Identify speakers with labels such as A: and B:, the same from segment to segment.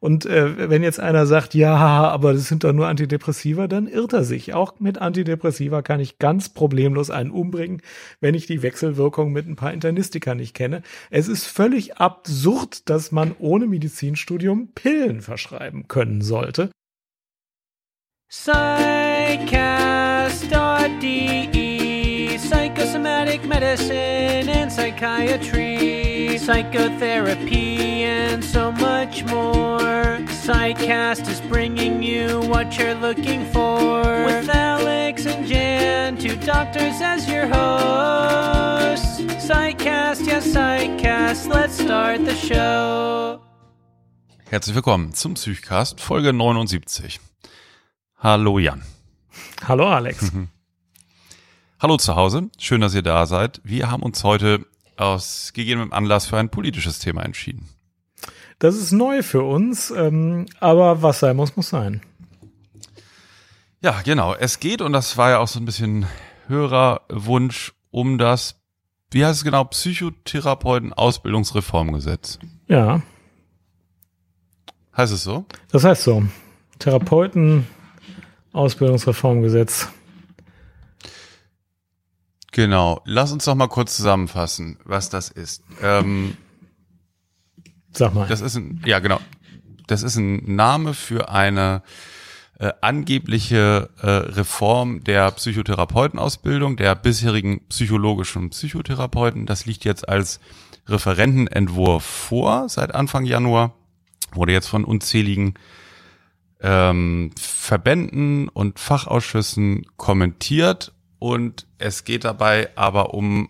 A: Und äh, wenn jetzt einer sagt, ja, aber das sind doch nur Antidepressiva, dann irrt er sich. Auch mit Antidepressiva kann ich ganz problemlos einen umbringen, wenn ich die Wechselwirkung mit ein paar Internistika nicht kenne. Es ist völlig absurd, dass man ohne Medizinstudium Pillen verschreiben können sollte.
B: Psychcast.de Psychosomatic medicine and psychiatry Psychotherapy and so much more Psychcast is bringing you what you're looking for With Alex and Jan, two doctors as your hosts Psychcast, yes Psychcast, let's start the show
C: Herzlich willkommen zum Psychcast Folge 79. Hallo Jan.
A: Hallo Alex.
C: Hallo zu Hause, schön, dass ihr da seid. Wir haben uns heute aus gegebenem Anlass für ein politisches Thema entschieden.
A: Das ist neu für uns, ähm, aber was sein muss, muss sein.
C: Ja, genau. Es geht, und das war ja auch so ein bisschen Hörerwunsch, um das, wie heißt es genau, Psychotherapeuten-Ausbildungsreformgesetz.
A: Ja,
C: Heißt es so?
A: das heißt so. Therapeuten Ausbildungsreformgesetz.
C: Genau. Lass uns doch mal kurz zusammenfassen, was das ist. Ähm,
A: Sag mal.
C: Das ist ein, ja genau. Das ist ein Name für eine äh, angebliche äh, Reform der Psychotherapeutenausbildung, der bisherigen psychologischen Psychotherapeuten. Das liegt jetzt als Referentenentwurf vor seit Anfang Januar. Wurde jetzt von unzähligen ähm, Verbänden und Fachausschüssen kommentiert und es geht dabei aber um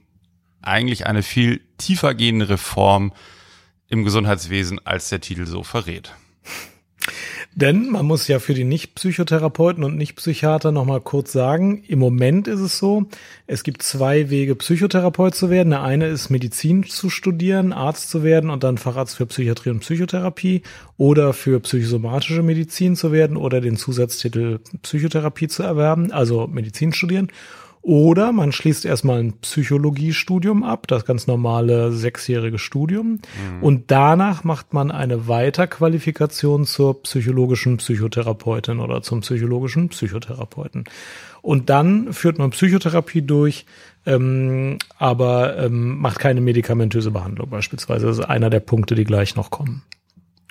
C: eigentlich eine viel tiefer gehende Reform im Gesundheitswesen, als der Titel so verrät.
A: Denn man muss ja für die Nicht-Psychotherapeuten und Nicht-Psychiater nochmal kurz sagen, im Moment ist es so, es gibt zwei Wege, Psychotherapeut zu werden. Der eine ist Medizin zu studieren, Arzt zu werden und dann Facharzt für Psychiatrie und Psychotherapie oder für psychosomatische Medizin zu werden oder den Zusatztitel Psychotherapie zu erwerben, also Medizin studieren. Oder man schließt erstmal ein Psychologiestudium ab, das ganz normale sechsjährige Studium. Und danach macht man eine Weiterqualifikation zur psychologischen Psychotherapeutin oder zum psychologischen Psychotherapeuten. Und dann führt man Psychotherapie durch, ähm, aber ähm, macht keine medikamentöse Behandlung beispielsweise. Das ist einer der Punkte, die gleich noch kommen.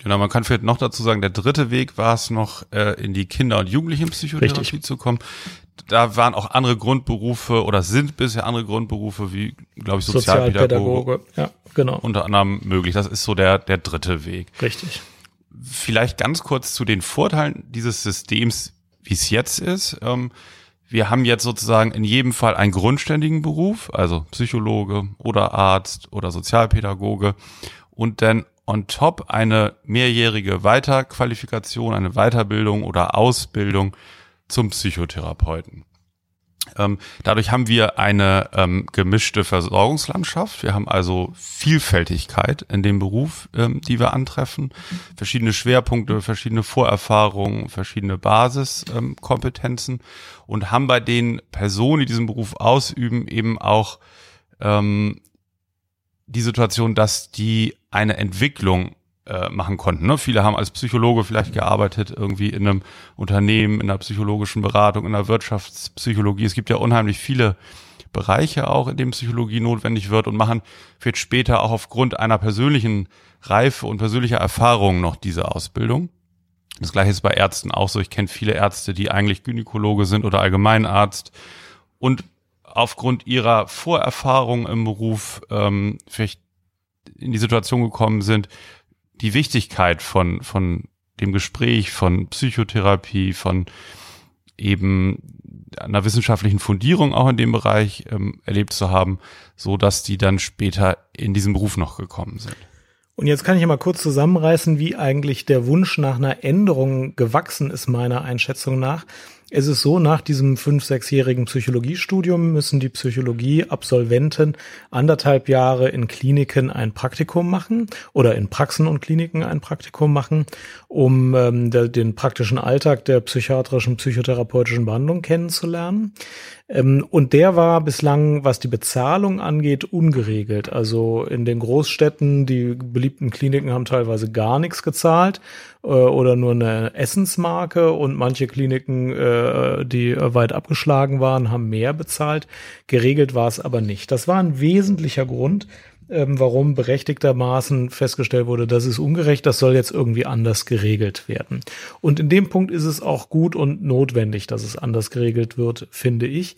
C: Genau, man kann vielleicht noch dazu sagen, der dritte Weg war es noch, äh, in die Kinder- und Jugendlichenpsychotherapie
A: Richtig.
C: zu kommen. Da waren auch andere Grundberufe oder sind bisher andere Grundberufe wie, glaube ich, Sozialpädagoge
A: Ja, genau.
C: unter anderem möglich. Das ist so der, der dritte Weg.
A: Richtig.
C: Vielleicht ganz kurz zu den Vorteilen dieses Systems, wie es jetzt ist. Ähm, wir haben jetzt sozusagen in jedem Fall einen grundständigen Beruf, also Psychologe oder Arzt oder Sozialpädagoge und dann on top eine mehrjährige Weiterqualifikation, eine Weiterbildung oder Ausbildung zum Psychotherapeuten. Ähm, dadurch haben wir eine ähm, gemischte Versorgungslandschaft. Wir haben also Vielfältigkeit in dem Beruf, ähm, die wir antreffen. Verschiedene Schwerpunkte, verschiedene Vorerfahrungen, verschiedene Basiskompetenzen und haben bei den Personen, die diesen Beruf ausüben, eben auch ähm, die Situation, dass die eine Entwicklung äh, machen konnten. Ne? Viele haben als Psychologe vielleicht gearbeitet, irgendwie in einem Unternehmen, in einer psychologischen Beratung, in der Wirtschaftspsychologie. Es gibt ja unheimlich viele Bereiche auch, in denen Psychologie notwendig wird und machen vielleicht später auch aufgrund einer persönlichen Reife und persönlicher Erfahrung noch diese Ausbildung. Das gleiche ist bei Ärzten auch so. Ich kenne viele Ärzte, die eigentlich Gynäkologe sind oder Allgemeinarzt und aufgrund ihrer Vorerfahrung im Beruf ähm, vielleicht in die Situation gekommen sind, die Wichtigkeit von, von dem Gespräch, von Psychotherapie, von eben einer wissenschaftlichen Fundierung auch in dem Bereich ähm, erlebt zu haben, so dass die dann später in diesen Beruf noch gekommen sind.
A: Und jetzt kann ich ja mal kurz zusammenreißen, wie eigentlich der Wunsch nach einer Änderung gewachsen ist, meiner Einschätzung nach. Es ist so, nach diesem fünf-, sechsjährigen Psychologiestudium müssen die Psychologieabsolventen anderthalb Jahre in Kliniken ein Praktikum machen oder in Praxen und Kliniken ein Praktikum machen, um ähm, den praktischen Alltag der psychiatrischen, psychotherapeutischen Behandlung kennenzulernen. Ähm, und der war bislang, was die Bezahlung angeht, ungeregelt. Also in den Großstädten, die beliebten Kliniken haben teilweise gar nichts gezahlt äh, oder nur eine Essensmarke und manche Kliniken, äh, die weit abgeschlagen waren, haben mehr bezahlt. Geregelt war es aber nicht. Das war ein wesentlicher Grund, ähm, warum berechtigtermaßen festgestellt wurde, das ist ungerecht, das soll jetzt irgendwie anders geregelt werden. Und in dem Punkt ist es auch gut und notwendig, dass es anders geregelt wird, finde ich.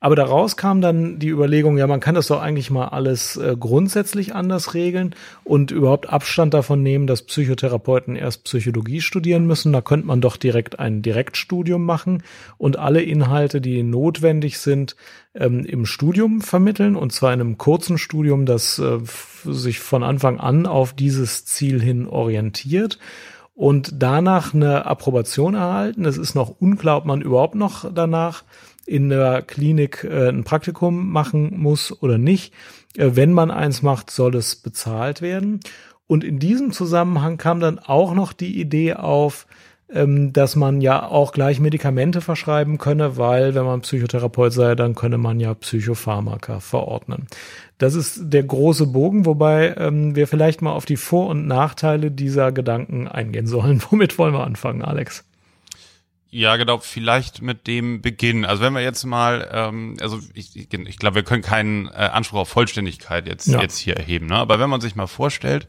A: Aber daraus kam dann die Überlegung, ja, man kann das doch eigentlich mal alles äh, grundsätzlich anders regeln und überhaupt Abstand davon nehmen, dass Psychotherapeuten erst Psychologie studieren müssen. Da könnte man doch direkt ein Direktstudium machen und alle Inhalte, die notwendig sind, ähm, im Studium vermitteln und zwar in einem kurzen Studium, das äh, sich von Anfang an auf dieses Ziel hin orientiert und danach eine Approbation erhalten. Es ist noch unklar, ob man überhaupt noch danach in der Klinik äh, ein Praktikum machen muss oder nicht. Äh, wenn man eins macht, soll es bezahlt werden. Und in diesem Zusammenhang kam dann auch noch die Idee auf, ähm, dass man ja auch gleich Medikamente verschreiben könne, weil wenn man Psychotherapeut sei, dann könne man ja Psychopharmaka verordnen. Das ist der große Bogen, wobei ähm, wir vielleicht mal auf die Vor- und Nachteile dieser Gedanken eingehen sollen. Womit wollen wir anfangen, Alex?
C: Ja, genau, vielleicht mit dem Beginn. Also wenn wir jetzt mal, ähm, also ich, ich, ich glaube, wir können keinen äh, Anspruch auf Vollständigkeit jetzt, ja. jetzt hier erheben, ne? aber wenn man sich mal vorstellt,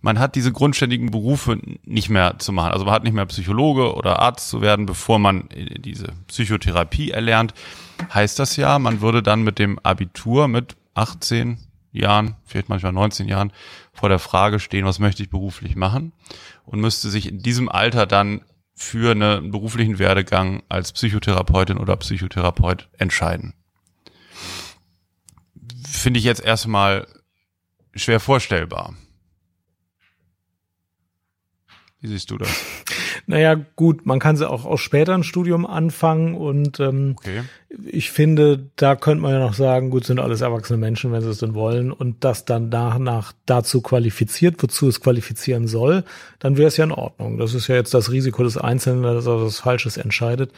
C: man hat diese grundständigen Berufe nicht mehr zu machen. Also man hat nicht mehr Psychologe oder Arzt zu werden, bevor man diese Psychotherapie erlernt. Heißt das ja, man würde dann mit dem Abitur mit 18 Jahren, vielleicht manchmal 19 Jahren, vor der Frage stehen, was möchte ich beruflich machen? Und müsste sich in diesem Alter dann für einen beruflichen Werdegang als Psychotherapeutin oder Psychotherapeut entscheiden. Finde ich jetzt erstmal schwer vorstellbar. Wie siehst du das?
A: Naja, gut, man kann sie auch, auch später ein Studium anfangen und ähm, okay. Ich finde, da könnte man ja noch sagen, gut, sind alles erwachsene Menschen, wenn sie es denn wollen und das dann nach, nach dazu qualifiziert, wozu es qualifizieren soll, dann wäre es ja in Ordnung. Das ist ja jetzt das Risiko des Einzelnen, dass er das Falsches entscheidet.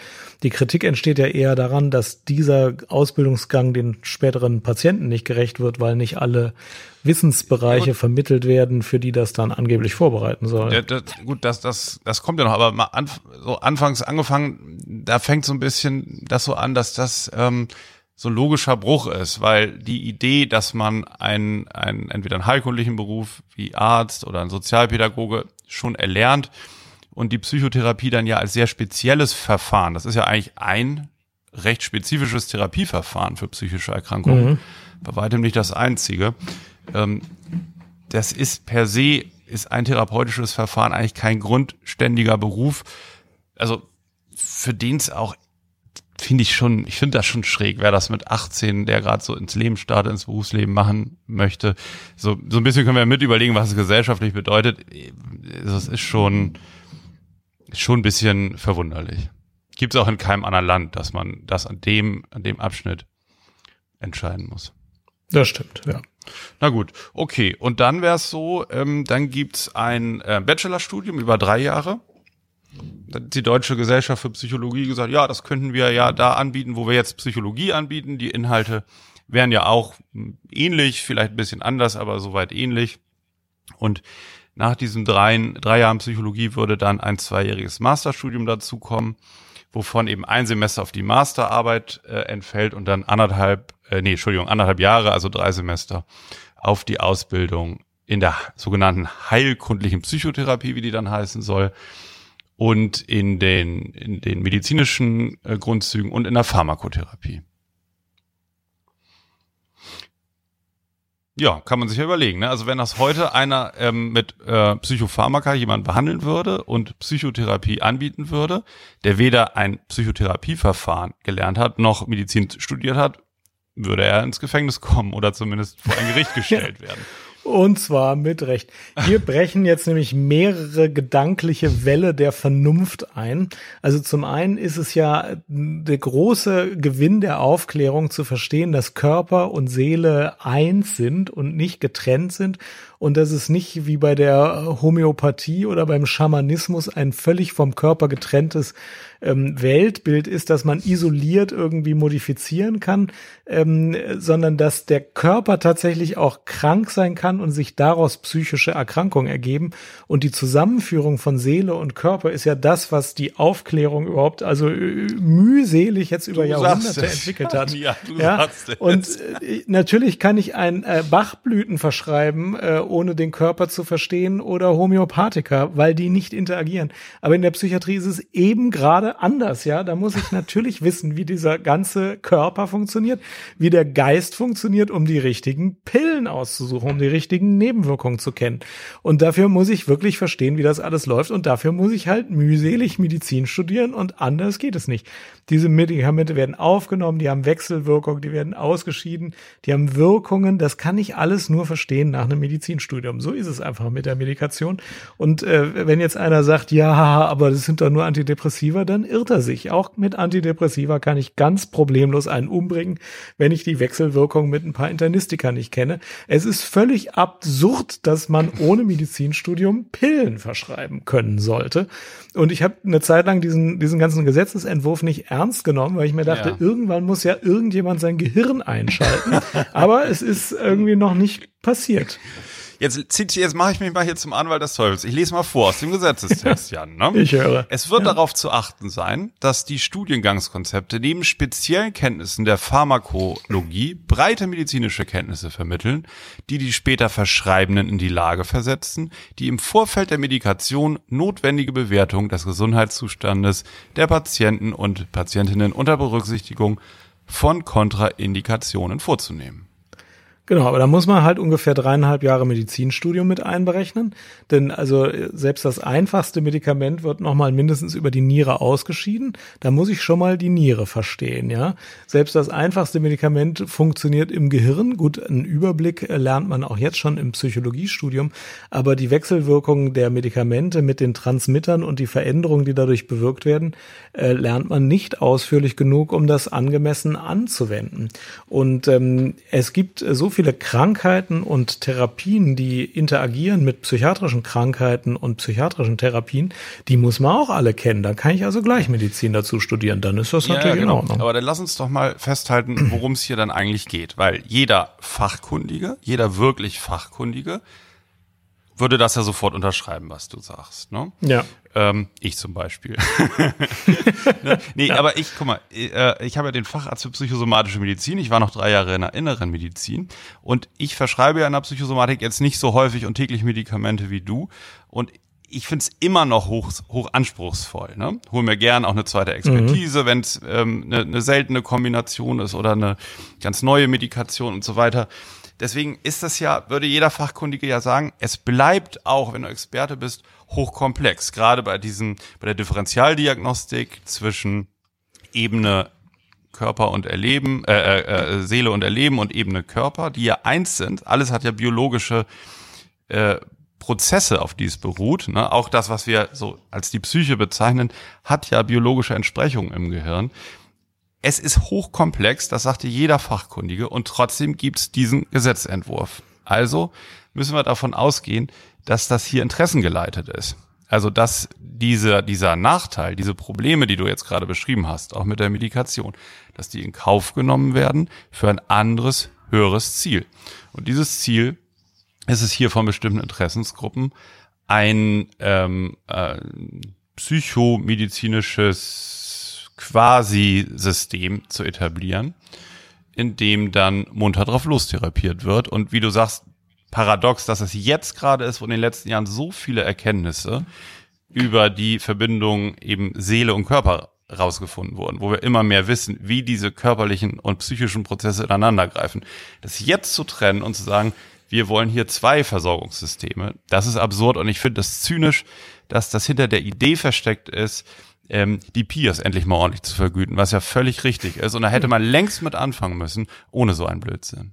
A: Die Kritik entsteht ja eher daran, dass dieser Ausbildungsgang den späteren Patienten nicht gerecht wird, weil nicht alle Wissensbereiche vermittelt werden, für die das dann angeblich vorbereiten soll.
C: Ja, das, gut, das, das, das kommt ja noch, aber mal an, so anfangs angefangen, da fängt so ein bisschen das so an, dass das ähm, so ein logischer Bruch ist, weil die Idee, dass man einen, einen entweder einen heilkundlichen Beruf wie Arzt oder ein Sozialpädagoge schon erlernt und die Psychotherapie dann ja als sehr spezielles Verfahren, das ist ja eigentlich ein recht spezifisches Therapieverfahren für psychische Erkrankungen, mhm. bei weitem nicht das einzige ähm, das ist per se, ist ein therapeutisches Verfahren eigentlich kein grundständiger Beruf. Also für den es auch finde ich schon, ich finde das schon schräg, wer das mit 18, der gerade so ins Leben startet, ins Berufsleben machen möchte. So, so ein bisschen können wir mit überlegen, was es gesellschaftlich bedeutet. Das ist schon, schon ein bisschen verwunderlich. Gibt es auch in keinem anderen Land, dass man das an dem, an dem Abschnitt entscheiden muss.
A: Das stimmt, ja.
C: Na gut, okay. Und dann wäre es so, ähm, dann gibt's ein äh, Bachelorstudium über drei Jahre. Die Deutsche Gesellschaft für Psychologie gesagt, ja, das könnten wir ja da anbieten, wo wir jetzt Psychologie anbieten. Die Inhalte wären ja auch ähnlich, vielleicht ein bisschen anders, aber soweit ähnlich. Und nach diesen drei, drei Jahren Psychologie würde dann ein zweijähriges Masterstudium dazukommen, wovon eben ein Semester auf die Masterarbeit äh, entfällt und dann anderthalb äh, nee, Entschuldigung, anderthalb Jahre, also drei Semester, auf die Ausbildung in der sogenannten heilkundlichen Psychotherapie, wie die dann heißen soll, und in den, in den medizinischen äh, Grundzügen und in der Pharmakotherapie. Ja, kann man sich ja überlegen. Ne? Also wenn das heute einer ähm, mit äh, Psychopharmaka jemand behandeln würde und Psychotherapie anbieten würde, der weder ein Psychotherapieverfahren gelernt hat, noch Medizin studiert hat, würde er ins Gefängnis kommen oder zumindest vor ein Gericht gestellt werden.
A: Und zwar mit Recht. Hier brechen jetzt nämlich mehrere gedankliche Wälle der Vernunft ein. Also zum einen ist es ja der große Gewinn der Aufklärung zu verstehen, dass Körper und Seele eins sind und nicht getrennt sind und dass es nicht wie bei der Homöopathie oder beim Schamanismus ein völlig vom Körper getrenntes ähm, Weltbild ist, dass man isoliert irgendwie modifizieren kann, ähm, sondern dass der Körper tatsächlich auch krank sein kann und sich daraus psychische Erkrankungen ergeben. Und die Zusammenführung von Seele und Körper ist ja das, was die Aufklärung überhaupt also äh, mühselig jetzt über
C: Du
A: Jahrhunderte entwickelt hat.
C: Ja,
A: ja? Und äh, natürlich kann ich ein äh, Bachblüten verschreiben, äh, ohne den Körper zu verstehen oder Homöopathika, weil die nicht interagieren. Aber in der Psychiatrie ist es eben gerade anders, ja. Da muss ich natürlich wissen, wie dieser ganze Körper funktioniert, wie der Geist funktioniert, um die richtigen Pillen auszusuchen, um die richtigen Nebenwirkungen zu kennen. Und dafür muss ich wirklich verstehen, wie das alles läuft. Und dafür muss ich halt mühselig Medizin studieren und anders geht es nicht. Diese Medikamente werden aufgenommen, die haben Wechselwirkung, die werden ausgeschieden, die haben Wirkungen. Das kann ich alles nur verstehen nach einem Medizinstudium. So ist es einfach mit der Medikation. Und äh, wenn jetzt einer sagt, ja, aber das sind doch nur Antidepressiva, dann irrt er sich. Auch mit Antidepressiva kann ich ganz problemlos einen umbringen, wenn ich die Wechselwirkung mit ein paar Internistika nicht kenne. Es ist völlig absurd, dass man ohne Medizinstudium Pillen verschreiben können sollte. Und ich habe eine Zeit lang diesen, diesen ganzen Gesetzesentwurf nicht ernst genommen, weil ich mir dachte,
C: Ja.
A: irgendwann muss ja irgendjemand sein Gehirn einschalten. Aber es ist irgendwie noch nicht passiert.
C: Jetzt, zieht- jetzt mache ich mich mal hier zum Anwalt des Teufels. Ich lese mal vor aus dem Gesetzestext, Jan. Ne?
A: Ich höre.
C: Es wird darauf zu achten sein, dass die Studiengangskonzepte neben speziellen Kenntnissen der Pharmakologie breite medizinische Kenntnisse vermitteln, die die später Verschreibenden in die Lage versetzen, die im Vorfeld der Medikation notwendige Bewertung des Gesundheitszustandes der Patienten und Patientinnen unter Berücksichtigung von Kontraindikationen vorzunehmen.
A: Genau, aber da muss man halt ungefähr dreieinhalb Jahre Medizinstudium mit einberechnen. Denn also selbst das einfachste Medikament wird nochmal mindestens über die Niere ausgeschieden. Da muss ich schon mal die Niere verstehen, ja. Selbst das einfachste Medikament funktioniert im Gehirn. Gut, einen Überblick äh, lernt man auch jetzt schon im Psychologiestudium. Aber die Wechselwirkungen der Medikamente mit den Transmittern und die Veränderungen, die dadurch bewirkt werden, äh, lernt man nicht ausführlich genug, um das angemessen anzuwenden. Und ähm, es gibt so viele Krankheiten und Therapien, die interagieren mit psychiatrischen Krankheiten und psychiatrischen Therapien, die muss man auch alle kennen. Da kann ich also gleich Medizin dazu studieren. Dann ist das natürlich in Ordnung.
C: genau. Aber dann lass uns doch mal festhalten, worum es hier dann eigentlich geht. Weil jeder Fachkundige, jeder wirklich Fachkundige, würde das ja sofort unterschreiben, was du sagst. Ne?
A: Ja.
C: Ähm, ich zum Beispiel. ne? Nee, aber ich, guck mal, äh, ich habe ja den Facharzt für psychosomatische Medizin. Ich war noch drei Jahre in der inneren Medizin. Und ich verschreibe ja in der Psychosomatik jetzt nicht so häufig und täglich Medikamente wie du. Und ich finde es immer noch hoch, hoch anspruchsvoll. Ne? Hol mir gern auch eine zweite Expertise, wenn es ähm, eine, eine seltene Kombination ist oder eine ganz neue Medikation und so weiter. Deswegen ist das ja, würde jeder Fachkundige ja sagen, es bleibt auch, wenn du Experte bist, hochkomplex. Gerade bei diesem, bei der Differentialdiagnostik zwischen Ebene Körper und Erleben, äh, äh, äh, Seele und Erleben und Ebene Körper, die ja eins sind. Alles hat ja biologische äh, Prozesse, auf die es beruht. Ne? Auch das, was wir so als die Psyche bezeichnen, hat ja biologische Entsprechungen im Gehirn. Es ist hochkomplex, das sagte jeder Fachkundige, und trotzdem gibt's diesen Gesetzentwurf. Also müssen wir davon ausgehen, dass das hier interessengeleitet ist. Also dass dieser, dieser Nachteil, diese Probleme, die du jetzt gerade beschrieben hast, auch mit der Medikation, dass die in Kauf genommen werden für ein anderes, höheres Ziel. Und dieses Ziel ist es hier von bestimmten Interessensgruppen, ein ähm, äh, psychomedizinisches Quasi-System zu etablieren, in dem dann munter drauf lostherapiert wird. Und wie du sagst, paradox, dass es jetzt gerade ist, wo in den letzten Jahren so viele Erkenntnisse über die Verbindung eben Seele und Körper rausgefunden wurden, wo wir immer mehr wissen, wie diese körperlichen und psychischen Prozesse ineinander greifen. Das jetzt zu trennen und zu sagen, wir wollen hier zwei Versorgungssysteme, das ist absurd und ich finde das zynisch, dass das hinter der Idee versteckt ist, ähm, die Peers endlich mal ordentlich zu vergüten, was ja völlig richtig ist. Und da hätte man längst mit anfangen müssen, ohne so einen Blödsinn.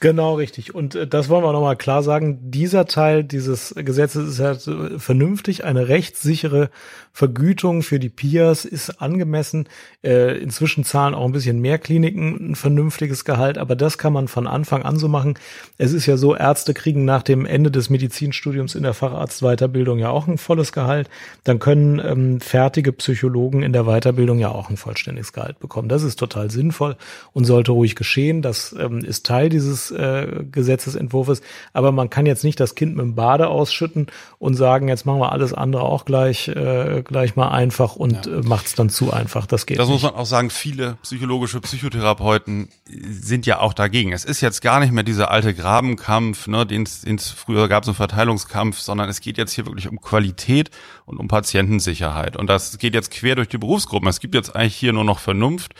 A: Genau, richtig. Und äh, das wollen wir nochmal klar sagen. Dieser Teil dieses Gesetzes ist halt äh, vernünftig. Eine rechtssichere Vergütung für die PIAs ist angemessen. Äh, inzwischen zahlen auch ein bisschen mehr Kliniken ein vernünftiges Gehalt, aber das kann man von Anfang an so machen. Es ist ja so, Ärzte kriegen nach dem Ende des Medizinstudiums in der Facharztweiterbildung ja auch ein volles Gehalt. Dann können ähm, fertige Psychologen in der Weiterbildung ja auch ein vollständiges Gehalt bekommen. Das ist total sinnvoll und sollte ruhig geschehen. Das ähm, ist Teil dieses äh, Gesetzesentwurfs. Aber man kann jetzt nicht das Kind mit dem Bade ausschütten und sagen, jetzt machen wir alles andere auch gleich äh, gleich mal einfach und ja. äh, macht es dann zu einfach. Das geht.
C: Das nicht. muss man auch sagen, viele psychologische Psychotherapeuten sind ja auch dagegen. Es ist jetzt gar nicht mehr dieser alte Grabenkampf, ne, den es früher gab, so einen Verteilungskampf, sondern es geht jetzt hier wirklich um Qualität und um Patientensicherheit. Und das geht jetzt quer durch die Berufsgruppen. Es gibt jetzt eigentlich hier nur noch Vernunft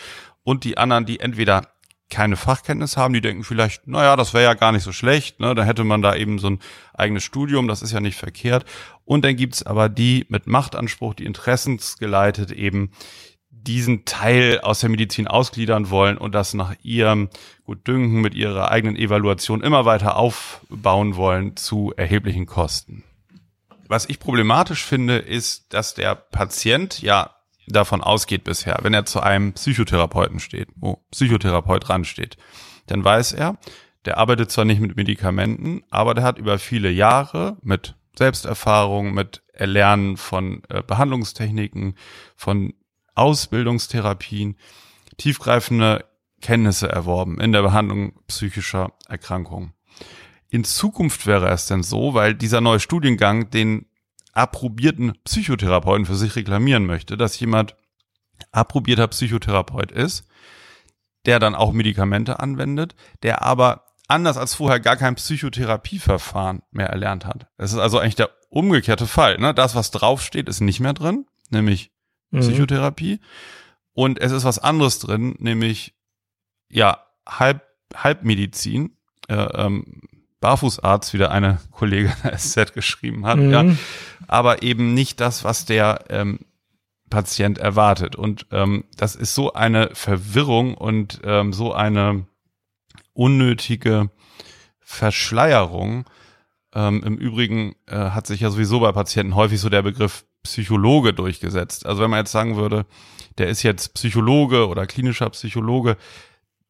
C: und die anderen, die entweder keine Fachkenntnis haben, die denken vielleicht, naja, das wäre ja gar nicht so schlecht, ne? da hätte man da eben so ein eigenes Studium, das ist ja nicht verkehrt. Und dann gibt's aber die mit Machtanspruch, die interessensgeleitet eben diesen Teil aus der Medizin ausgliedern wollen und das nach ihrem Gutdünken mit ihrer eigenen Evaluation immer weiter aufbauen wollen zu erheblichen Kosten. Was ich problematisch finde, ist, dass der Patient ja davon ausgeht bisher, wenn er zu einem Psychotherapeuten steht, wo Psychotherapeut dran steht, dann weiß er, der arbeitet zwar nicht mit Medikamenten, aber der hat über viele Jahre mit Selbsterfahrung, mit Erlernen von äh, Behandlungstechniken, von Ausbildungstherapien, tiefgreifende Kenntnisse erworben in der Behandlung psychischer Erkrankungen. In Zukunft wäre es denn so, weil dieser neue Studiengang den approbierten Psychotherapeuten für sich reklamieren möchte, dass jemand approbierter Psychotherapeut ist, der dann auch Medikamente anwendet, der aber anders als vorher gar kein Psychotherapieverfahren mehr erlernt hat. Es ist also eigentlich der umgekehrte Fall. Ne? Das, was draufsteht, ist nicht mehr drin, nämlich mhm. Psychotherapie. Und es ist was anderes drin, nämlich ja, Halb, Halbmedizin. Äh, ähm, Barfußarzt, wie der eine Kollege der SZ geschrieben hat, mhm. ja. Aber eben nicht das, was der ähm, Patient erwartet. Und ähm, das ist so eine Verwirrung und ähm, so eine unnötige Verschleierung. Ähm, Im Übrigen äh, hat sich ja sowieso bei Patienten häufig so der Begriff Psychologe durchgesetzt. Also wenn man jetzt sagen würde, der ist jetzt Psychologe oder klinischer Psychologe,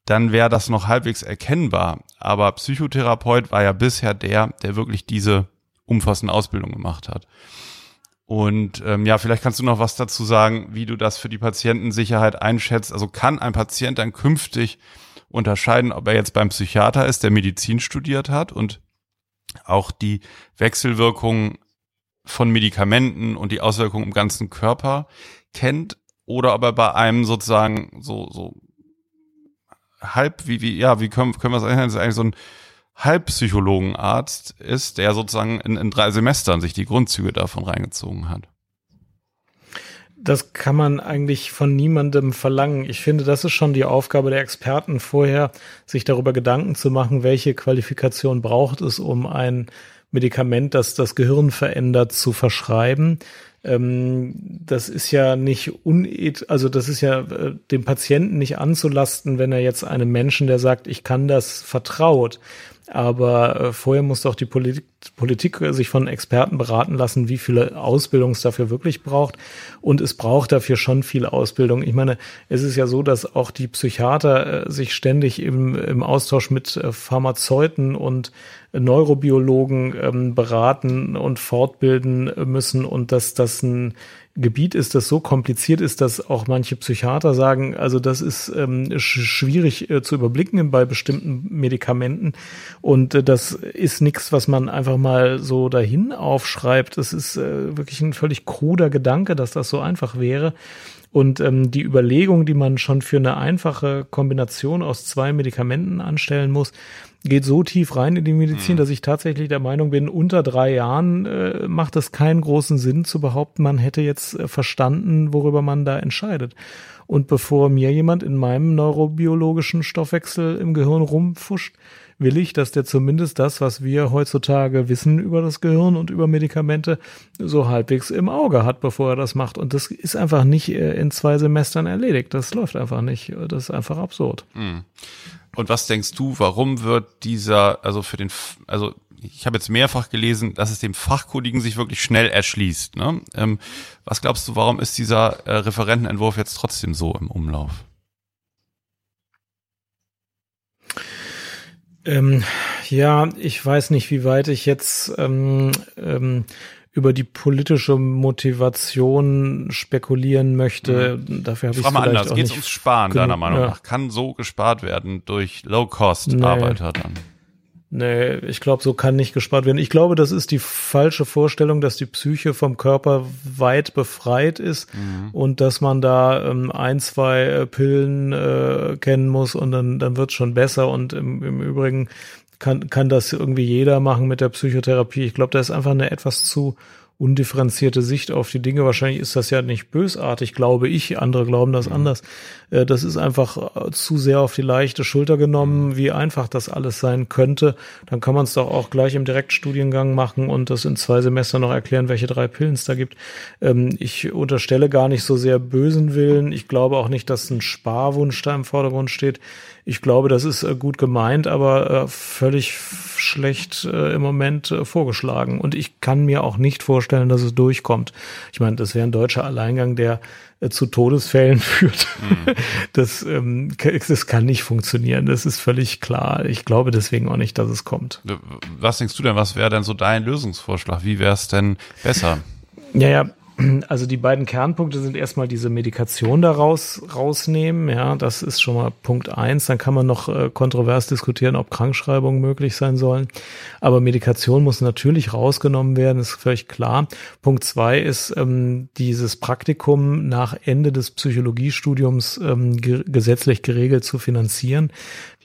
C: dann wäre das noch halbwegs erkennbar. Aber Psychotherapeut war ja bisher der, der wirklich diese umfassende Ausbildung gemacht hat. Und ähm, ja, vielleicht kannst du noch was dazu sagen, wie du das für die Patientensicherheit einschätzt. Also kann ein Patient dann künftig unterscheiden, ob er jetzt beim Psychiater ist, der Medizin studiert hat und auch die Wechselwirkungen von Medikamenten und die Auswirkungen im ganzen Körper kennt, oder ob er bei einem sozusagen so, so halb, wie, wie, ja, wie können, können wir es eigentlich, das ist eigentlich so ein Halbpsychologenarzt ist, der sozusagen in, in drei Semestern sich die Grundzüge davon reingezogen hat.
A: Das kann man eigentlich von niemandem verlangen. Ich finde, das ist schon die Aufgabe der Experten vorher, sich darüber Gedanken zu machen, welche Qualifikation braucht es, um ein Medikament, das das Gehirn verändert, zu verschreiben das ist ja nicht uneth, also das ist ja äh, dem Patienten nicht anzulasten, wenn er jetzt einem Menschen, der sagt, ich kann das, vertraut. Aber äh, vorher muss doch die Politik, Politik sich von Experten beraten lassen, wie viele Ausbildung es dafür wirklich braucht. Und es braucht dafür schon viel Ausbildung. Ich meine, es ist ja so, dass auch die Psychiater äh, sich ständig im, im Austausch mit äh, Pharmazeuten und Neurobiologen ähm, beraten und fortbilden müssen und dass das ein Gebiet ist, das so kompliziert ist, dass auch manche Psychiater sagen, also das ist ähm, schwierig äh, zu überblicken bei bestimmten Medikamenten und äh, das ist nichts, was man einfach mal so dahin aufschreibt. Das ist äh, wirklich ein völlig kruder Gedanke, dass das so einfach wäre. Und ähm, die Überlegung, die man schon für eine einfache Kombination aus zwei Medikamenten anstellen muss, geht so tief rein in die Medizin, mhm. dass ich tatsächlich der Meinung bin, unter drei Jahren äh, macht es keinen großen Sinn zu behaupten, man hätte jetzt äh, verstanden, worüber man da entscheidet. Und bevor mir jemand in meinem neurobiologischen Stoffwechsel im Gehirn rumfuscht, will ich, dass der zumindest das, was wir heutzutage wissen über das Gehirn und über Medikamente, so halbwegs im Auge hat, bevor er das macht. Und das ist einfach nicht äh, in zwei Semestern erledigt. Das läuft einfach nicht. Das ist einfach absurd.
C: Mhm. Und was denkst du, warum wird dieser, also für den, also ich habe jetzt mehrfach gelesen, dass es dem Fachkundigen sich wirklich schnell erschließt. Ne? Ähm, was glaubst du, warum ist dieser äh, Referentenentwurf jetzt trotzdem so im Umlauf?
A: Ähm, ja, ich weiß nicht, wie weit ich jetzt ähm, ähm, über die politische Motivation spekulieren möchte. Mhm. Dafür habe ich,
C: ich mal anders. Geht es ums Sparen deiner Meinung ja. nach? Kann so gespart werden durch Low-Cost-Arbeiter nee. dann?
A: Nee, ich glaube, so kann nicht gespart werden. Ich glaube, das ist die falsche Vorstellung, dass die Psyche vom Körper weit befreit ist mhm. und dass man da ähm, ein, zwei äh, Pillen äh, kennen muss und dann, dann wird schon besser. Und im, im Übrigen kann, kann das irgendwie jeder machen mit der Psychotherapie. Ich glaube, da ist einfach eine etwas zu undifferenzierte Sicht auf die Dinge. Wahrscheinlich ist das ja nicht bösartig, glaube ich. Andere glauben das mhm. anders. Äh, das ist einfach äh, zu sehr auf die leichte Schulter genommen, mhm. wie einfach das alles sein könnte. Dann kann man es doch auch gleich im Direktstudiengang machen und das in zwei Semestern noch erklären, welche drei Pillen es da gibt. Ähm, ich unterstelle gar nicht so sehr bösen Willen. Ich glaube auch nicht, dass ein Sparwunsch da im Vordergrund steht. Ich glaube, das ist äh, gut gemeint, aber völlig schlecht im Moment vorgeschlagen. Und ich kann mir auch nicht vorstellen, dass es durchkommt. Ich meine, das wäre ein deutscher Alleingang, der zu Todesfällen führt. Mhm. Das, ähm, das kann nicht funktionieren. Das ist völlig klar. Ich glaube deswegen auch nicht, dass es kommt.
C: Was denkst du denn? Was wäre denn so dein Lösungsvorschlag? Wie wäre es denn besser?
A: Ja, ja, also die beiden Kernpunkte sind erstmal diese Medikation daraus rausnehmen. Ja, das ist schon mal Punkt eins. Dann kann man noch äh, kontrovers diskutieren, ob Krankschreibungen möglich sein sollen. Aber Medikation muss natürlich rausgenommen werden, ist völlig klar. Punkt zwei ist ähm, dieses Praktikum nach Ende des Psychologiestudiums ähm, ge gesetzlich geregelt zu finanzieren.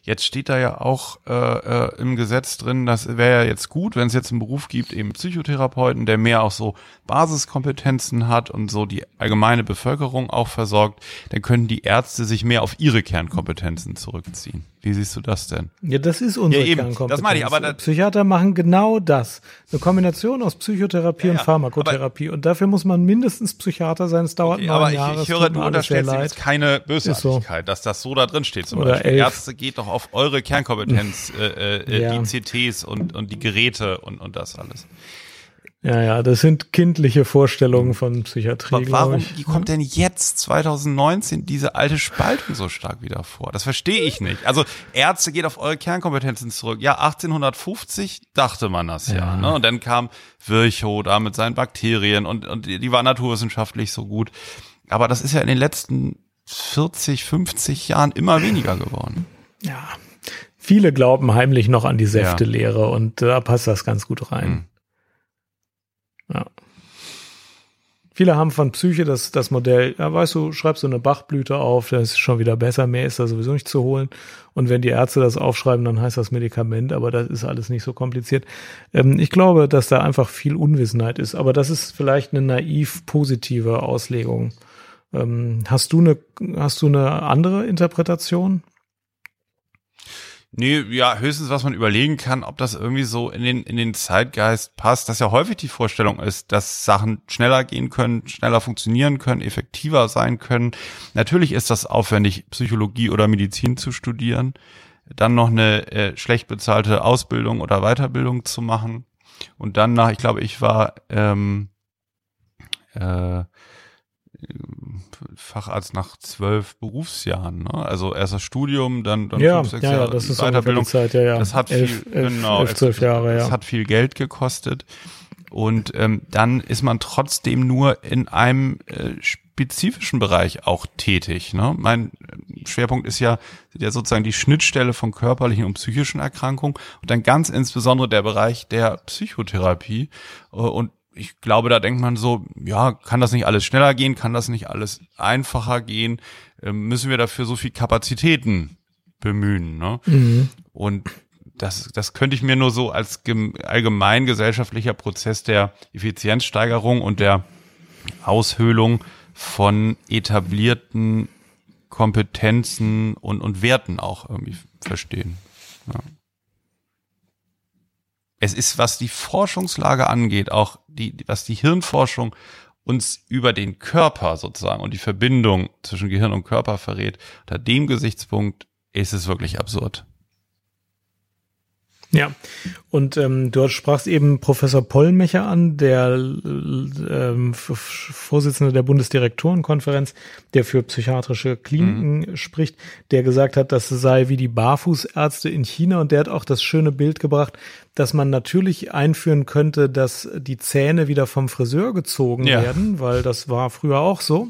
C: Jetzt steht da ja auch äh, äh, im Gesetz drin, das wäre ja jetzt gut, wenn es jetzt einen Beruf gibt, eben Psychotherapeuten, der mehr auch so Basiskompetenzen hat und so die allgemeine Bevölkerung auch versorgt, dann können die Ärzte sich mehr auf ihre Kernkompetenzen zurückziehen. Wie siehst du das denn?
A: Ja, das ist unsere ja, eben, Kernkompetenz. Das meine ich, aber das Psychiater machen genau das. Eine Kombination aus Psychotherapie ja, und Pharmakotherapie. und dafür muss man mindestens Psychiater sein. Es dauert okay, neun
C: aber
A: Jahre.
C: Ich, ich höre, du unterstellst jetzt keine Bösartigkeit, so. dass das so da drin steht. Zum Oder Beispiel. Elf. Ärzte geht doch auf eure Kernkompetenz, äh, äh, ja. die CTs und, und die Geräte und, und das alles.
A: Ja, ja, das sind kindliche Vorstellungen von Psychiatrie. Aber
C: warum wie kommt denn jetzt 2019 diese alte Spaltung so stark wieder vor? Das verstehe ich nicht. Also Ärzte geht auf eure Kernkompetenzen zurück. Ja, 1850 dachte man das ja. ja ne? Und dann kam Virchow da mit seinen Bakterien und, und die war naturwissenschaftlich so gut. Aber das ist ja in den letzten 40, 50 Jahren immer weniger geworden.
A: Ja, viele glauben heimlich noch an die Säftelehre ja. und da passt das ganz gut rein. Hm. Ja. Viele haben von Psyche das, das Modell, ja, weißt du, schreibst du eine Bachblüte auf, dann ist es schon wieder besser, mehr ist da sowieso nicht zu holen. Und wenn die Ärzte das aufschreiben, dann heißt das Medikament, aber das ist alles nicht so kompliziert. Ähm, ich glaube, dass da einfach viel Unwissenheit ist, aber das ist vielleicht eine naiv positive Auslegung. Ähm, hast du eine, hast du eine andere Interpretation?
C: Nee, ja, höchstens, was man überlegen kann, ob das irgendwie so in den, in den Zeitgeist passt, dass ja häufig die Vorstellung ist, dass Sachen schneller gehen können, schneller funktionieren können, effektiver sein können. Natürlich ist das aufwendig, Psychologie oder Medizin zu studieren, dann noch eine äh, schlecht bezahlte Ausbildung oder Weiterbildung zu machen und dann nach, ich glaube, ich war ähm, äh, Facharzt nach zwölf Berufsjahren. Ne? Also erst das Studium, dann, dann
A: ja, fünf, sechs ja, Jahre ja, das ist Weiterbildung. Zeit, ja, ja.
C: Das hat elf, viel, elf, genau, elf, zwölf Jahre, ja. Das hat viel Geld gekostet. Und ähm, dann ist man trotzdem nur in einem äh, spezifischen Bereich auch tätig. Ne? Mein Schwerpunkt ist ja, ja sozusagen die Schnittstelle von körperlichen und psychischen Erkrankungen und dann ganz insbesondere der Bereich der Psychotherapie. Äh, und ich glaube, da denkt man so, ja, kann das nicht alles schneller gehen, kann das nicht alles einfacher gehen, ähm, müssen wir dafür so viel Kapazitäten bemühen. Ne? Mhm. Und das, das könnte ich mir nur so als allgemein gesellschaftlicher Prozess der Effizienzsteigerung und der Aushöhlung von etablierten Kompetenzen und, und Werten auch irgendwie verstehen. Ja. Es ist, was die Forschungslage angeht, auch die, was die Hirnforschung uns über den Körper sozusagen und die Verbindung zwischen Gehirn und Körper verrät, unter dem Gesichtspunkt ist es wirklich absurd.
A: Ja, und ähm, dort sprachst eben Professor Pollmecher an, der ähm, Vorsitzende der Bundesdirektorenkonferenz, der für psychiatrische Kliniken mhm. spricht, der gesagt hat, das sei wie die Barfußärzte in China und der hat auch das schöne Bild gebracht, dass man natürlich einführen könnte, dass die Zähne wieder vom Friseur gezogen ja. werden, weil das war früher auch so.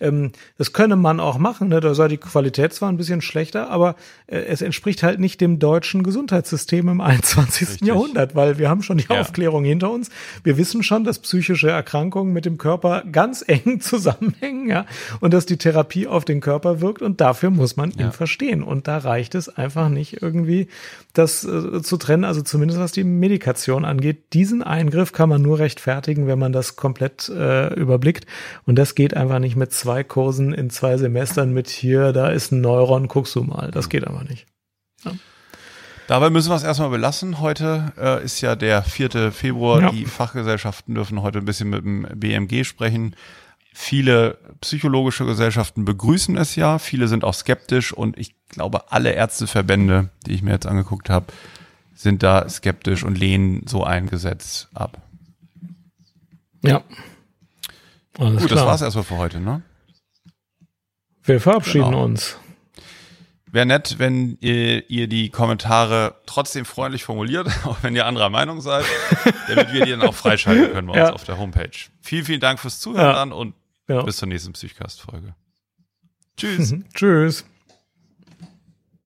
A: Ähm, das könne man auch machen, ne? da sei die Qualität zwar ein bisschen schlechter, aber äh, es entspricht halt nicht dem deutschen Gesundheitssystem im 21. Richtig. Jahrhundert, weil wir haben schon die ja. Aufklärung hinter uns. Wir wissen schon, dass psychische Erkrankungen mit dem Körper ganz eng zusammenhängen, ja, und dass die Therapie auf den Körper wirkt und dafür muss man ja. ihn verstehen. Und da reicht es einfach nicht irgendwie, das äh, zu trennen, also zumindest was die Medikation angeht. Diesen Eingriff kann man nur rechtfertigen, wenn man das komplett äh, überblickt. Und das geht einfach nicht mit zwei Kursen in zwei Semestern mit hier, da ist ein Neuron, guckst du mal. Das geht aber nicht. Ja.
C: Dabei müssen wir es erstmal belassen. Heute äh, ist ja der 4. Februar. Ja. Die Fachgesellschaften dürfen heute ein bisschen mit dem BMG sprechen. Viele psychologische Gesellschaften begrüßen es ja, viele sind auch skeptisch und ich glaube, alle Ärzteverbände, die ich mir jetzt angeguckt habe, sind da skeptisch und lehnen so ein Gesetz ab.
A: Ja.
C: Alles Gut, klar. das war's erstmal für heute, ne?
A: Wir verabschieden genau. uns.
C: Wäre nett, wenn ihr, ihr, die Kommentare trotzdem freundlich formuliert, auch wenn ihr anderer Meinung seid, damit wir die dann auch freischalten können bei ja. uns auf der Homepage. Vielen, vielen Dank fürs Zuhören ja. und ja. Bis zur nächsten Psychcast-Folge.
A: Tschüss. Tschüss.